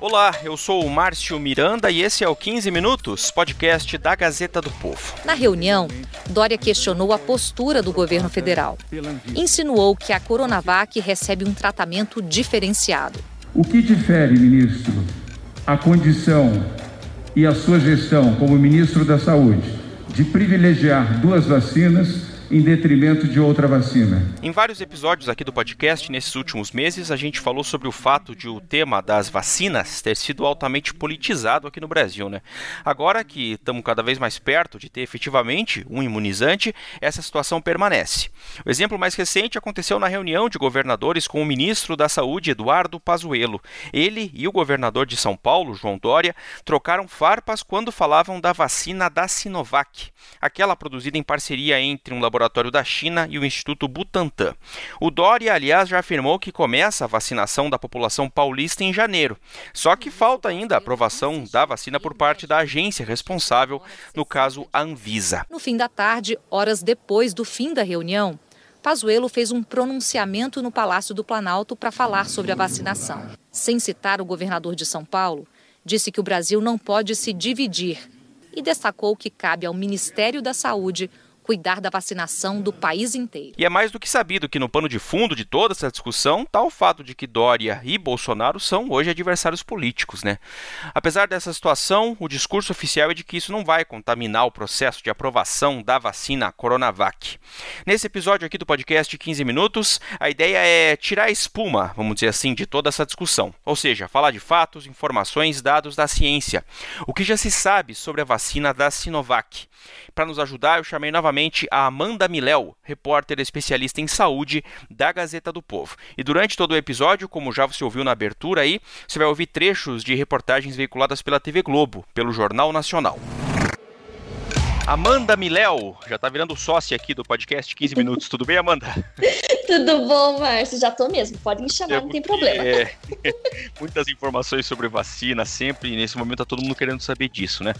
Olá, eu sou o Márcio Miranda e esse é o 15 Minutos, podcast da Gazeta do Povo. Na reunião, Dória questionou a postura do governo federal. Insinuou que a Coronavac recebe um tratamento diferenciado. O que difere, ministro, a condição e a sua gestão como ministro da Saúde de privilegiar duas vacinas em detrimento de outra vacina. Em vários episódios aqui do podcast, nesses últimos meses, a gente falou sobre o fato de o tema das vacinas ter sido altamente politizado aqui no Brasil, né? Agora que estamos cada vez mais perto de ter efetivamente um imunizante, essa situação permanece. O exemplo mais recente aconteceu na reunião de governadores com o ministro da Saúde, Eduardo Pazuello. Ele e o governador de São Paulo, João Dória, trocaram farpas quando falavam da vacina da Sinovac, aquela produzida em parceria entre um laboratório laboratório da China e o Instituto Butantan. O Dória, aliás, já afirmou que começa a vacinação da população paulista em janeiro. Só que falta ainda a aprovação da vacina por parte da agência responsável, no caso a Anvisa. No fim da tarde, horas depois do fim da reunião, Pazuello fez um pronunciamento no Palácio do Planalto para falar sobre a vacinação. Sem citar o governador de São Paulo, disse que o Brasil não pode se dividir e destacou que cabe ao Ministério da Saúde cuidar da vacinação do país inteiro. E é mais do que sabido que no pano de fundo de toda essa discussão está o fato de que Dória e Bolsonaro são hoje adversários políticos, né? Apesar dessa situação, o discurso oficial é de que isso não vai contaminar o processo de aprovação da vacina Coronavac. Nesse episódio aqui do podcast 15 minutos, a ideia é tirar a espuma, vamos dizer assim, de toda essa discussão. Ou seja, falar de fatos, informações, dados da ciência. O que já se sabe sobre a vacina da Sinovac. Para nos ajudar, eu chamei novamente a Amanda Miléu, repórter especialista em saúde da Gazeta do Povo. E durante todo o episódio, como já você ouviu na abertura aí, você vai ouvir trechos de reportagens veiculadas pela TV Globo, pelo Jornal Nacional. Amanda Miléu, já está virando sócia aqui do podcast 15 Minutos. Tudo bem, Amanda? Tudo bom, Márcio? Já tô mesmo. Pode me chamar, é não tem problema. É, muitas informações sobre vacina sempre, e nesse momento tá todo mundo querendo saber disso, né?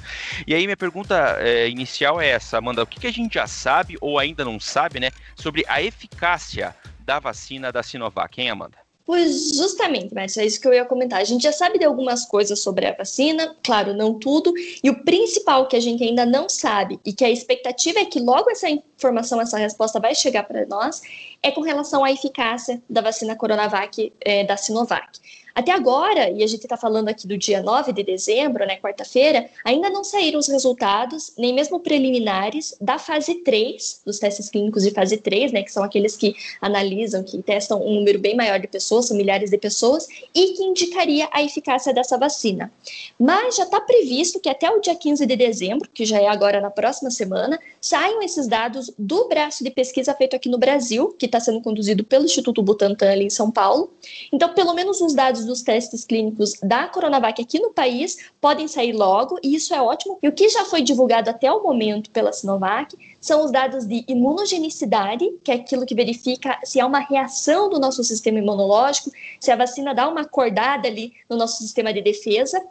E aí minha pergunta é, inicial é essa, Amanda, o que, que a gente já sabe ou ainda não sabe, né, sobre a eficácia da vacina da Sinovac, hein, Amanda? Pois justamente, mas é isso que eu ia comentar. A gente já sabe de algumas coisas sobre a vacina, claro, não tudo, e o principal que a gente ainda não sabe e que a expectativa é que logo essa informação, essa resposta vai chegar para nós, é com relação à eficácia da vacina Coronavac é, da Sinovac. Até agora, e a gente está falando aqui do dia 9 de dezembro, né, quarta-feira, ainda não saíram os resultados, nem mesmo preliminares, da fase 3, dos testes clínicos de fase 3, né, que são aqueles que analisam, que testam um número bem maior de pessoas, são milhares de pessoas, e que indicaria a eficácia dessa vacina. Mas já está previsto que até o dia 15 de dezembro, que já é agora na próxima semana, saiam esses dados do braço de pesquisa feito aqui no Brasil, que está sendo conduzido pelo Instituto Butantan ali em São Paulo. Então, pelo menos os dados dos testes clínicos da Coronavac aqui no país podem sair logo, e isso é ótimo. E o que já foi divulgado até o momento pela Sinovac são os dados de imunogenicidade, que é aquilo que verifica se há uma reação do nosso sistema imunológico, se a vacina dá uma acordada ali no nosso sistema de defesa,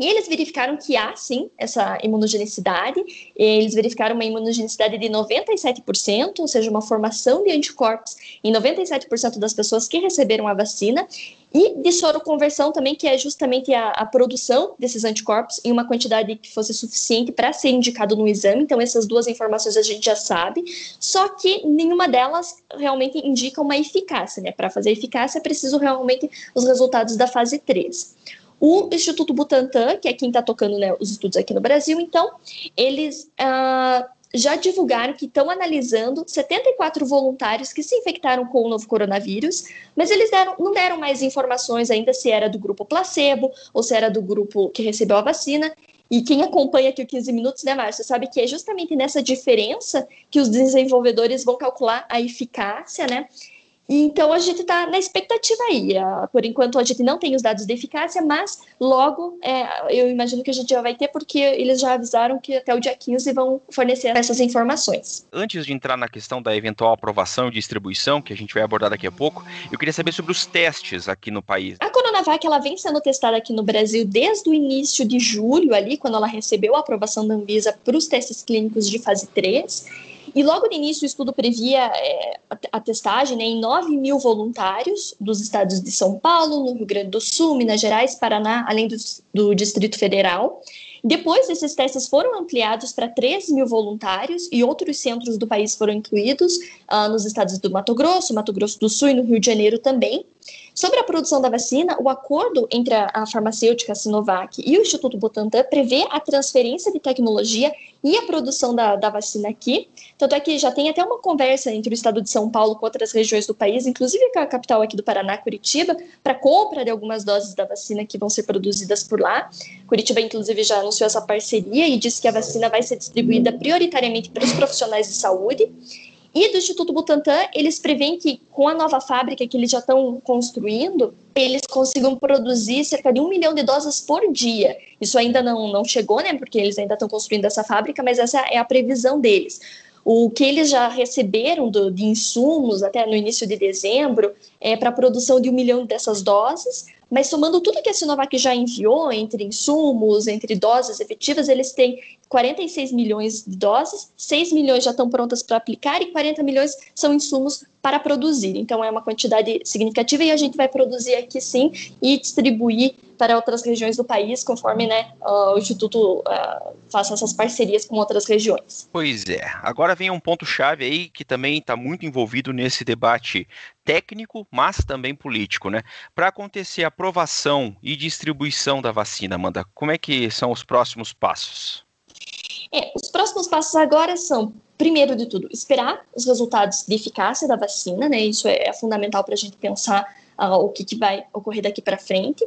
e eles verificaram que há, sim, essa imunogenicidade. Eles verificaram uma imunogenicidade de 97%, ou seja, uma formação de anticorpos em 97% das pessoas que receberam a vacina. E de soroconversão também, que é justamente a, a, produção desses anticorpos em uma quantidade que fosse suficiente para ser indicado no exame. Então, essas duas informações a gente já sabe. Só que nenhuma delas realmente indica uma eficácia, né? Para fazer eficácia é preciso realmente os resultados da fase 3. O Instituto Butantan, que é quem está tocando né, os estudos aqui no Brasil, então, eles ah, já divulgaram que estão analisando 74 voluntários que se infectaram com o novo coronavírus, mas eles deram, não deram mais informações ainda se era do grupo placebo ou se era do grupo que recebeu a vacina. E quem acompanha aqui o 15 Minutos, né, Márcia, sabe que é justamente nessa diferença que os desenvolvedores vão calcular a eficácia, né? Então a gente está na expectativa aí. Por enquanto a gente não tem os dados de eficácia, mas logo é, eu imagino que a gente já vai ter, porque eles já avisaram que até o dia 15 vão fornecer essas informações. Antes de entrar na questão da eventual aprovação e distribuição, que a gente vai abordar daqui a pouco, eu queria saber sobre os testes aqui no país. A Coronavac ela vem sendo testada aqui no Brasil desde o início de julho, ali, quando ela recebeu a aprovação da Anvisa para os testes clínicos de fase 3. E logo no início o estudo previa é, a testagem né, em 9 mil voluntários dos estados de São Paulo, no Rio Grande do Sul, Minas Gerais, Paraná, além do, do Distrito Federal. Depois, esses testes foram ampliados para 13 mil voluntários e outros centros do país foram incluídos, uh, nos estados do Mato Grosso, Mato Grosso do Sul e no Rio de Janeiro também. Sobre a produção da vacina, o acordo entre a, farmacêutica Sinovac e o Instituto Butantan prevê a transferência de tecnologia e a produção da, da vacina aqui. Tanto é que já tem até uma conversa entre o estado de São Paulo com outras regiões do país, inclusive com a capital aqui do Paraná, Curitiba, para compra de algumas doses da vacina que vão ser produzidas por lá. Curitiba, inclusive, já anunciou essa parceria e disse que a vacina vai ser distribuída prioritariamente para os profissionais de saúde. E do Instituto Butantan, eles preveem que com a nova fábrica que eles já estão construindo, eles consigam produzir cerca de um milhão de doses por dia. Isso ainda não, não chegou, né? Porque eles ainda estão construindo essa fábrica, mas essa é a previsão deles. O que eles já receberam do, de insumos até no início de dezembro é para a produção de um milhão dessas doses, mas somando tudo que a Sinovac já enviou, entre insumos, entre doses efetivas, eles têm 46 milhões de doses, 6 milhões já estão prontas para aplicar e 40 milhões são insumos para produzir. Então é uma quantidade significativa e a gente vai produzir aqui sim e distribuir para outras regiões do país, conforme né, o Instituto uh, faça essas parcerias com outras regiões. Pois é. Agora vem um ponto-chave aí que também está muito envolvido nesse debate técnico, mas também político, né? Para acontecer a aprovação e distribuição da vacina, Amanda, como é que são os próximos passos? É, os próximos passos agora são, primeiro de tudo, esperar os resultados de eficácia da vacina, né? Isso é, é fundamental para a gente pensar uh, o que, que vai ocorrer daqui para frente.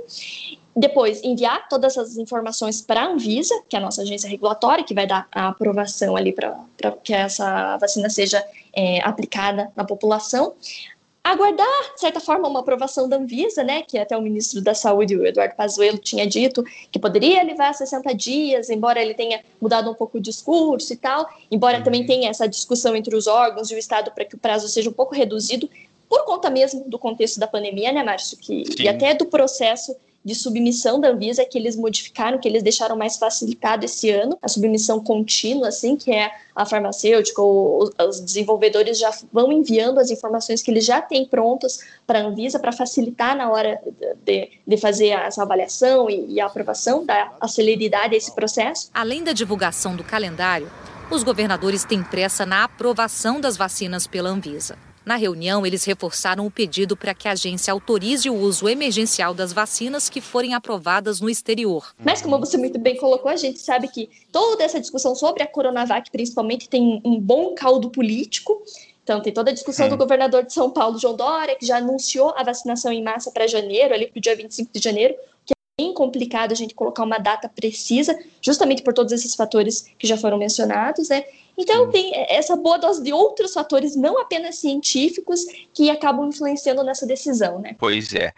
Depois, enviar todas essas informações para a Anvisa, que é a nossa agência regulatória, que vai dar a aprovação ali para que essa vacina seja é, aplicada na população aguardar, de certa forma, uma aprovação da Anvisa, né, que até o ministro da Saúde, o Eduardo Pazuello, tinha dito que poderia levar 60 dias, embora ele tenha mudado um pouco o discurso e tal, embora uhum. também tenha essa discussão entre os órgãos e o Estado para que o prazo seja um pouco reduzido, por conta mesmo do contexto da pandemia, né, Márcio, que, e até do processo de submissão da Anvisa que eles modificaram, que eles deixaram mais facilitado esse ano, a submissão contínua, assim, que é a farmacêutica, ou os desenvolvedores já vão enviando as informações que eles já têm prontas para a Anvisa para facilitar na hora de, de fazer essa avaliação e, e a aprovação, dar a celeridade a esse processo. Além da divulgação do calendário, os governadores têm pressa na aprovação das vacinas pela Anvisa. Na reunião, eles reforçaram o pedido para que a agência autorize o uso emergencial das vacinas que forem aprovadas no exterior. Mas, como você muito bem colocou, a gente sabe que toda essa discussão sobre a Coronavac, principalmente, tem um bom caldo político. Então, tem toda a discussão do hum. governador de São Paulo, João Dória, que já anunciou a vacinação em massa para janeiro, ali para o dia 25 de janeiro, que é bem complicado a gente colocar uma data precisa, justamente por todos esses fatores que já foram mencionados, né? Então, tem essa boa dose de outros fatores, não apenas científicos, que acabam influenciando nessa decisão, né? Pois é.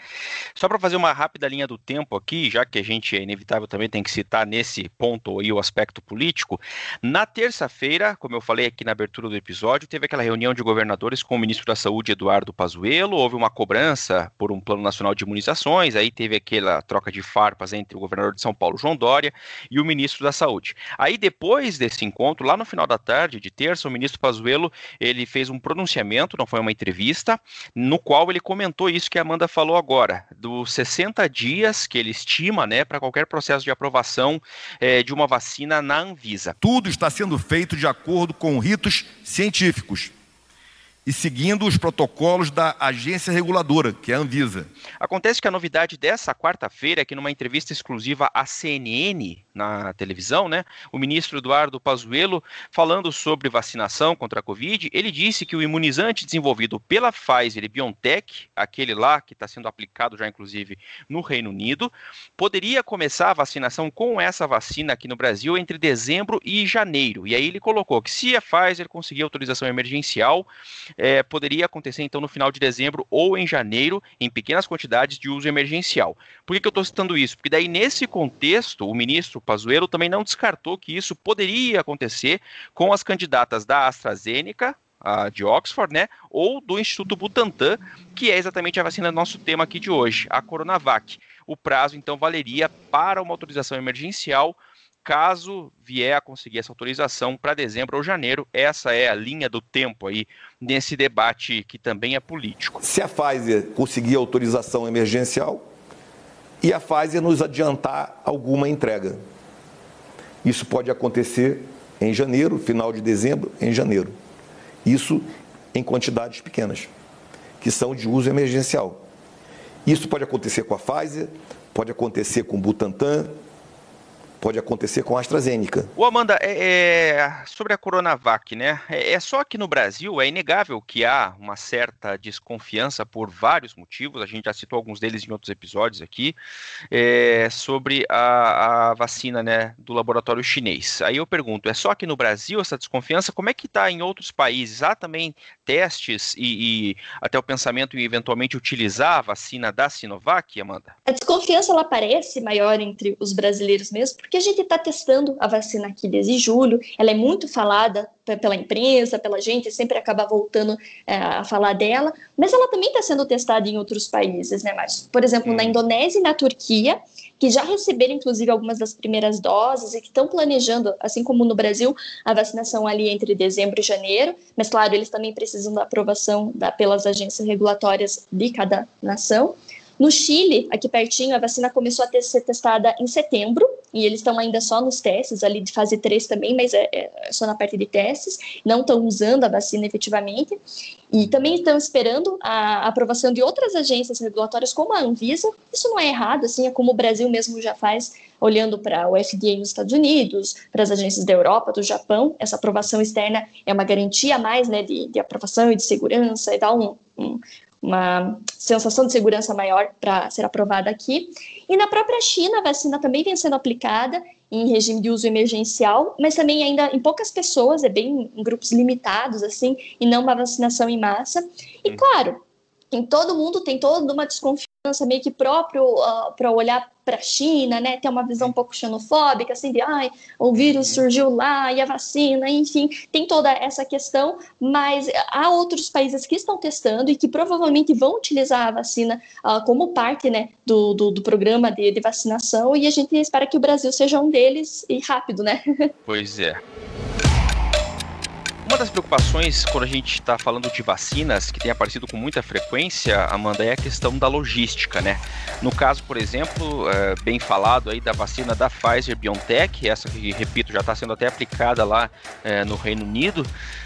Só para fazer uma rápida linha do tempo aqui, já que a gente é inevitável também tem que citar nesse ponto aí o aspecto político, na terça-feira, como eu falei aqui na abertura do episódio, teve aquela reunião de governadores com o ministro da Saúde, Eduardo Pazuello, houve uma cobrança por um plano nacional de imunizações, aí teve aquela troca de farpas entre o governador de São Paulo, João Dória, e o ministro da Saúde. Aí depois desse encontro, lá no final da tarde, de terça, o ministro Pazuello, ele fez um pronunciamento, não foi uma entrevista, no qual ele comentou isso que a Amanda falou agora, dos 60 dias que ele estima, né, para qualquer processo de aprovação é, de uma vacina na Anvisa. Tudo está sendo feito de acordo com ritos científicos e seguindo os protocolos da agência reguladora, que é a Anvisa. Acontece que a novidade dessa quarta-feira é que numa entrevista exclusiva à CNN, na televisão, né, o ministro Eduardo Pazuello, falando sobre vacinação contra a Covid, ele disse que o imunizante desenvolvido pela Pfizer e BioNTech, aquele lá que está sendo aplicado já inclusive no Reino Unido, poderia começar a vacinação com essa vacina aqui no Brasil entre dezembro e janeiro. E aí ele colocou que se a Pfizer conseguir autorização emergencial, é, poderia acontecer então no final de dezembro ou em janeiro, em pequenas quantidades de uso emergencial. Por que, que eu estou citando isso? Porque daí, nesse contexto, o ministro Pazuello também não descartou que isso poderia acontecer com as candidatas da AstraZeneca, de Oxford, né, ou do Instituto Butantan, que é exatamente a vacina do nosso tema aqui de hoje, a Coronavac. O prazo, então, valeria para uma autorização emergencial caso vier a conseguir essa autorização para dezembro ou janeiro. Essa é a linha do tempo aí nesse debate que também é político. Se a Pfizer conseguir autorização emergencial e a Pfizer nos adiantar alguma entrega. Isso pode acontecer em janeiro, final de dezembro, em janeiro. Isso em quantidades pequenas, que são de uso emergencial. Isso pode acontecer com a Pfizer, pode acontecer com o Butantan, pode acontecer com a AstraZeneca. O Amanda, é, é, sobre a Coronavac, né? É, é, só que no Brasil é inegável que há uma certa desconfiança por vários motivos. A gente já citou alguns deles em outros episódios aqui é, sobre a, a, vacina, né, do laboratório chinês. Aí eu pergunto, é só aqui no Brasil essa desconfiança? Como é que está em outros países? Há também testes e, e, até o pensamento em eventualmente utilizar a vacina da Sinovac, Amanda? A desconfiança ela parece maior entre os brasileiros mesmo, porque a gente está testando a vacina aqui desde julho, ela é muito falada pela imprensa, pela gente, sempre acaba voltando é, a falar dela, mas ela também está sendo testada em outros países, né, Márcio? Por exemplo, hum. na Indonésia e na Turquia, que já receberam, inclusive, algumas das primeiras doses e que estão planejando, assim como no Brasil, a vacinação ali entre dezembro e janeiro, mas, claro, eles também precisam da aprovação da, pelas agências regulatórias de cada nação. No Chile, aqui pertinho, a vacina começou a ter, ser testada em setembro, e eles estão ainda só nos testes, ali de fase 3 também, mas é, é só na parte de testes, não estão usando a vacina efetivamente. E também estão esperando a aprovação de outras agências regulatórias, como a Anvisa. Isso não é errado, assim, é como o Brasil mesmo já faz, olhando para o FDA nos Estados Unidos, para as agências da Europa, do Japão. Essa aprovação externa é uma garantia a mais né, de, de aprovação e de segurança e dá um, um, uma sensação de segurança maior para ser aprovada aqui. E na própria China, a vacina também vem sendo aplicada em regime de uso emergencial, mas também ainda em poucas pessoas, é bem em grupos limitados, assim, e não uma vacinação em massa. E claro, em todo mundo tem toda uma desconfiança meio que próprio uh, para olhar para a China, né, ter uma visão um pouco xenofóbica, assim, de ai, o vírus uhum. surgiu lá e a vacina, enfim, tem toda essa questão, mas há outros países que estão testando e que provavelmente vão utilizar a vacina uh, como parte, né, do, do, do programa de, de vacinação e a gente espera que o Brasil seja um deles e rápido, né? Pois é. Uma das preocupações quando a gente está falando de vacinas, que tem aparecido com muita frequência, Amanda, é a questão da logística, né? No caso, por exemplo, é, bem falado aí da vacina da Pfizer BioNTech, essa que, repito, já está sendo até aplicada lá é, no Reino Unido,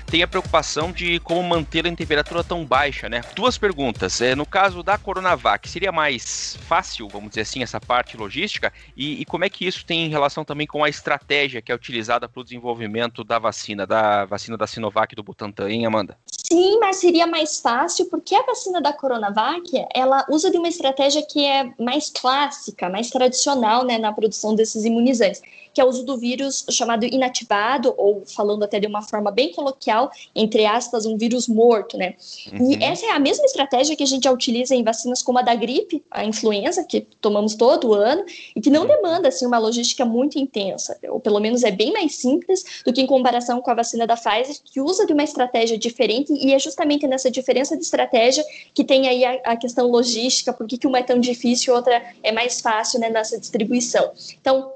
tem a preocupação de como mantê-la em temperatura tão baixa, né? Duas perguntas. É, no caso da Coronavac, seria mais fácil, vamos dizer assim, essa parte logística? E, e como é que isso tem relação também com a estratégia que é utilizada para o desenvolvimento da vacina, da vacina da Sinovac do Butantan, hein, Amanda? Sim, mas seria mais fácil porque a vacina da Coronavac, ela usa de uma estratégia que é mais clássica, mais tradicional, né, na produção desses imunizantes, que é o uso do vírus chamado inativado, ou falando até de uma forma bem coloquial, entre aspas, um vírus morto, né? Uhum. E essa é a mesma estratégia que a gente já utiliza em vacinas como a da gripe, a influenza, que tomamos todo ano, e que não uhum. demanda, assim, uma logística muito intensa, ou pelo menos é bem mais simples do que em comparação com a vacina da Pfizer, que usa de uma estratégia diferente e é justamente nessa diferença de estratégia que tem aí a, a questão logística, por que uma é tão difícil e outra é mais fácil né, nessa distribuição. Então,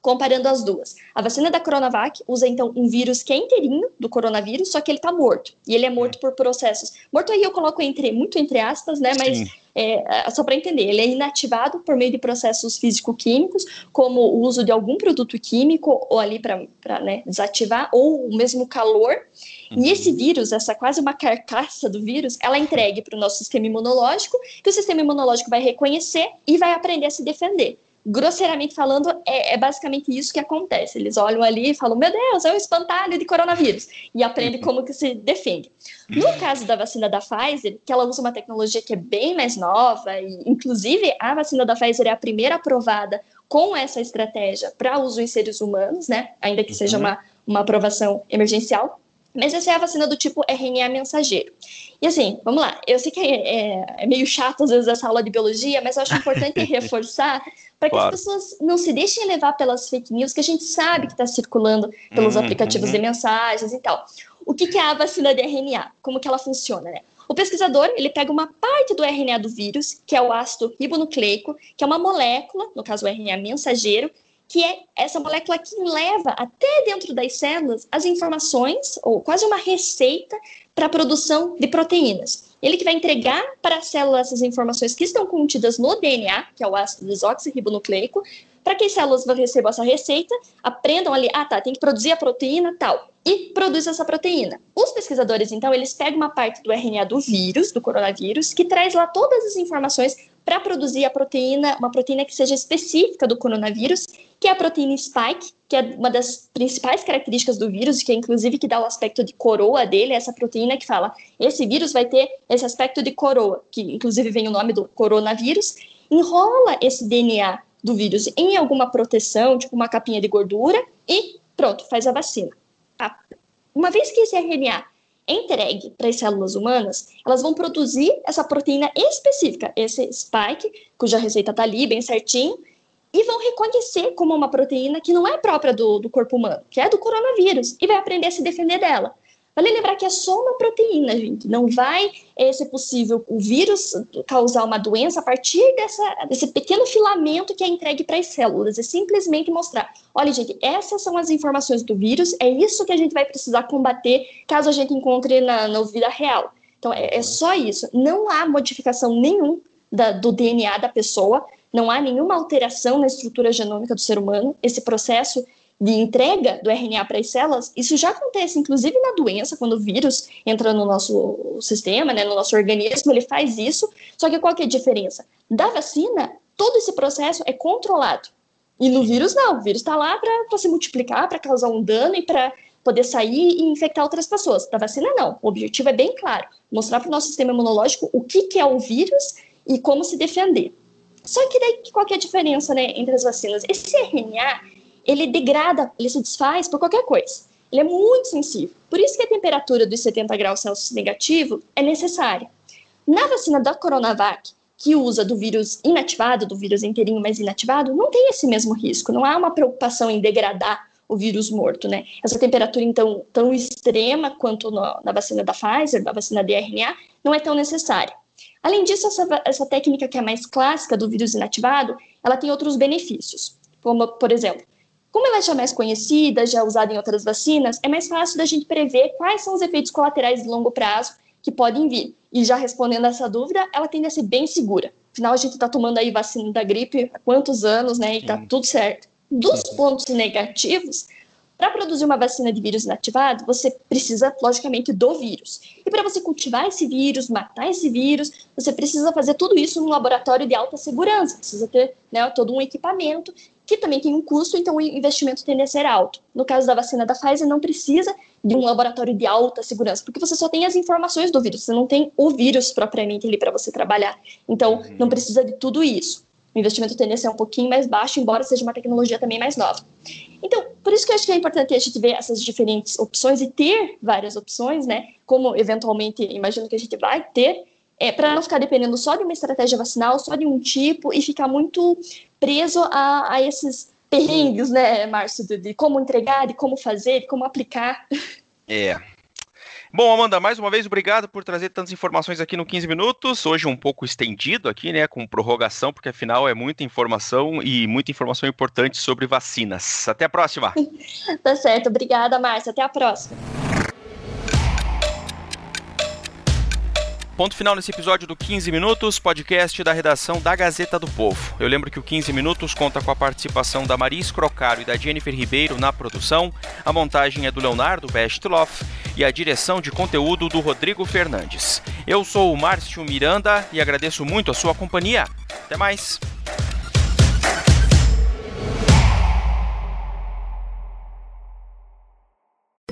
comparando as duas. A vacina da Coronavac usa então um vírus que é inteirinho do coronavírus, só que ele está morto. E ele é morto por processos. Morto aí eu coloco entre muito entre aspas, né? Mas é, é, só para entender, ele é inativado por meio de processos físico-químicos, como o uso de algum produto químico, ou ali para né, desativar, ou o mesmo calor. Uhum. E esse vírus, essa quase uma carcaça do vírus, ela é entregue para o nosso sistema imunológico, que o sistema imunológico vai reconhecer e vai aprender a se defender grosseiramente falando, é, é, basicamente isso que acontece. Eles olham ali e falam, meu Deus, é um espantalho de coronavírus, e aprendem uhum. como que se defende. No caso da vacina da Pfizer, que ela usa uma tecnologia que é bem mais nova, e inclusive a vacina da Pfizer é a primeira aprovada com essa estratégia para uso em seres humanos, né? Ainda que seja uhum. uma, uma aprovação emergencial. Mas essa é a vacina do tipo RNA mensageiro. E assim, vamos lá, eu sei que é, é, é meio chato às vezes essa aula de biologia, mas eu acho importante reforçar para que claro. as pessoas não se deixem levar pelas fake news que a gente sabe que está circulando pelos uhum, aplicativos uhum. de mensagens e tal. O que, que é a vacina de RNA? Como que ela funciona, né? O pesquisador, ele pega uma parte do RNA do vírus, que é o ácido ribonucleico, que é uma molécula, no caso o RNA mensageiro, que é essa molécula que leva até dentro das células as informações, ou quase uma receita, para a produção de proteínas. Ele que vai entregar para a célula essas informações que estão contidas no DNA, que é o ácido desoxirribonucleico, para que as células recebam essa receita, aprendam ali, ah tá, tem que produzir a proteína tal, e produz essa proteína. Os pesquisadores, então, eles pegam uma parte do RNA do vírus, do coronavírus, que traz lá todas as informações para produzir a proteína, uma proteína que seja específica do coronavírus, que é a proteína spike, que é uma das principais características do vírus, que é inclusive que dá o aspecto de coroa dele, essa proteína que fala, esse vírus vai ter esse aspecto de coroa, que inclusive vem o nome do coronavírus, enrola esse DNA do vírus em alguma proteção, tipo uma capinha de gordura, e pronto, faz a vacina. Tá? Uma vez que esse RNA entregue para as células humanas, elas vão produzir essa proteína específica, esse spike, cuja receita está ali bem certinho, e vão reconhecer como uma proteína que não é própria do, do corpo humano, que é do coronavírus, e vai aprender a se defender dela. Vale lembrar que é só uma proteína, gente. Não vai é, ser possível o vírus causar uma doença a partir dessa, desse pequeno filamento que é entregue para as células. É simplesmente mostrar: olha, gente, essas são as informações do vírus, é isso que a gente vai precisar combater caso a gente encontre na, na vida real. Então, é, é só isso. Não há modificação nenhum da, do DNA da pessoa, não há nenhuma alteração na estrutura genômica do ser humano. Esse processo de entrega do RNA para as células, isso já acontece, inclusive na doença, quando o vírus entra no nosso sistema, né, no nosso organismo, ele faz isso. Só que qual que é a diferença? Da vacina, todo esse processo é controlado. E no vírus, não. O vírus está lá para se multiplicar, para causar um dano e para poder sair e infectar outras pessoas. Da vacina, não. O objetivo é bem claro: mostrar para o nosso sistema imunológico o que, que é o vírus e como se defender. Só que daí, qual que é a diferença né, entre as vacinas? Esse RNA, ele degrada, ele se desfaz por qualquer coisa. Ele é muito sensível. Por isso que a temperatura dos 70 graus Celsius negativo é necessária. Na vacina da Coronavac, que usa do vírus inativado, do vírus inteirinho mais inativado, não tem esse mesmo risco. Não há uma preocupação em degradar o vírus morto, né? Essa temperatura, então, tão extrema quanto no, na vacina da Pfizer, da vacina de RNA, não é tão necessária. Além disso, essa, essa técnica que é mais clássica do vírus inativado, ela tem outros benefícios, como, por exemplo, como ela já é mais conhecida, já usada em outras vacinas, é mais fácil da gente prever quais são os efeitos colaterais de longo prazo que podem vir. E já respondendo a essa dúvida, ela tende a ser bem segura. Afinal, a gente está tomando aí vacina da gripe há quantos anos, né? E está tudo certo. Dos pontos negativos, para produzir uma vacina de vírus inativado, você precisa, logicamente, do vírus. E para você cultivar esse vírus, matar esse vírus, você precisa fazer tudo isso num laboratório de alta segurança. Precisa ter né, todo um equipamento que também tem um custo, então o investimento tende a ser alto. No caso da vacina da Pfizer, não precisa de um laboratório de alta segurança, porque você só tem as informações do vírus, você não tem o vírus propriamente ali para você trabalhar. Então, uhum. não precisa de tudo isso. O investimento tende a ser um pouquinho mais baixo, embora seja uma tecnologia também mais nova. Então, por isso que eu acho que é importante a gente ver essas diferentes opções e ter várias opções, né? Como eventualmente imagino que a gente vai ter, é, para não ficar dependendo só de uma estratégia vacinal, só de um tipo e ficar muito preso a, a esses perrengues, né, Márcio, de, de, como entregar, de como fazer, de como aplicar. É. Bom, Amanda, mais uma vez, obrigado por trazer tantas informações aqui no 15 minutos. Hoje um pouco estendido aqui, né, com prorrogação, porque afinal é muita informação e muita informação importante sobre vacinas. Até a próxima. tá certo, obrigada, Márcio. Até a próxima. Ponto final nesse episódio do 15 Minutos, podcast da redação da Gazeta do Povo. Eu lembro que o 15 Minutos conta com a participação da Maria Escrocaro e da Jennifer Ribeiro na produção, a montagem é do Leonardo Bestloff e a direção de conteúdo do Rodrigo Fernandes. Eu sou o Márcio Miranda e agradeço muito a sua companhia. Até mais!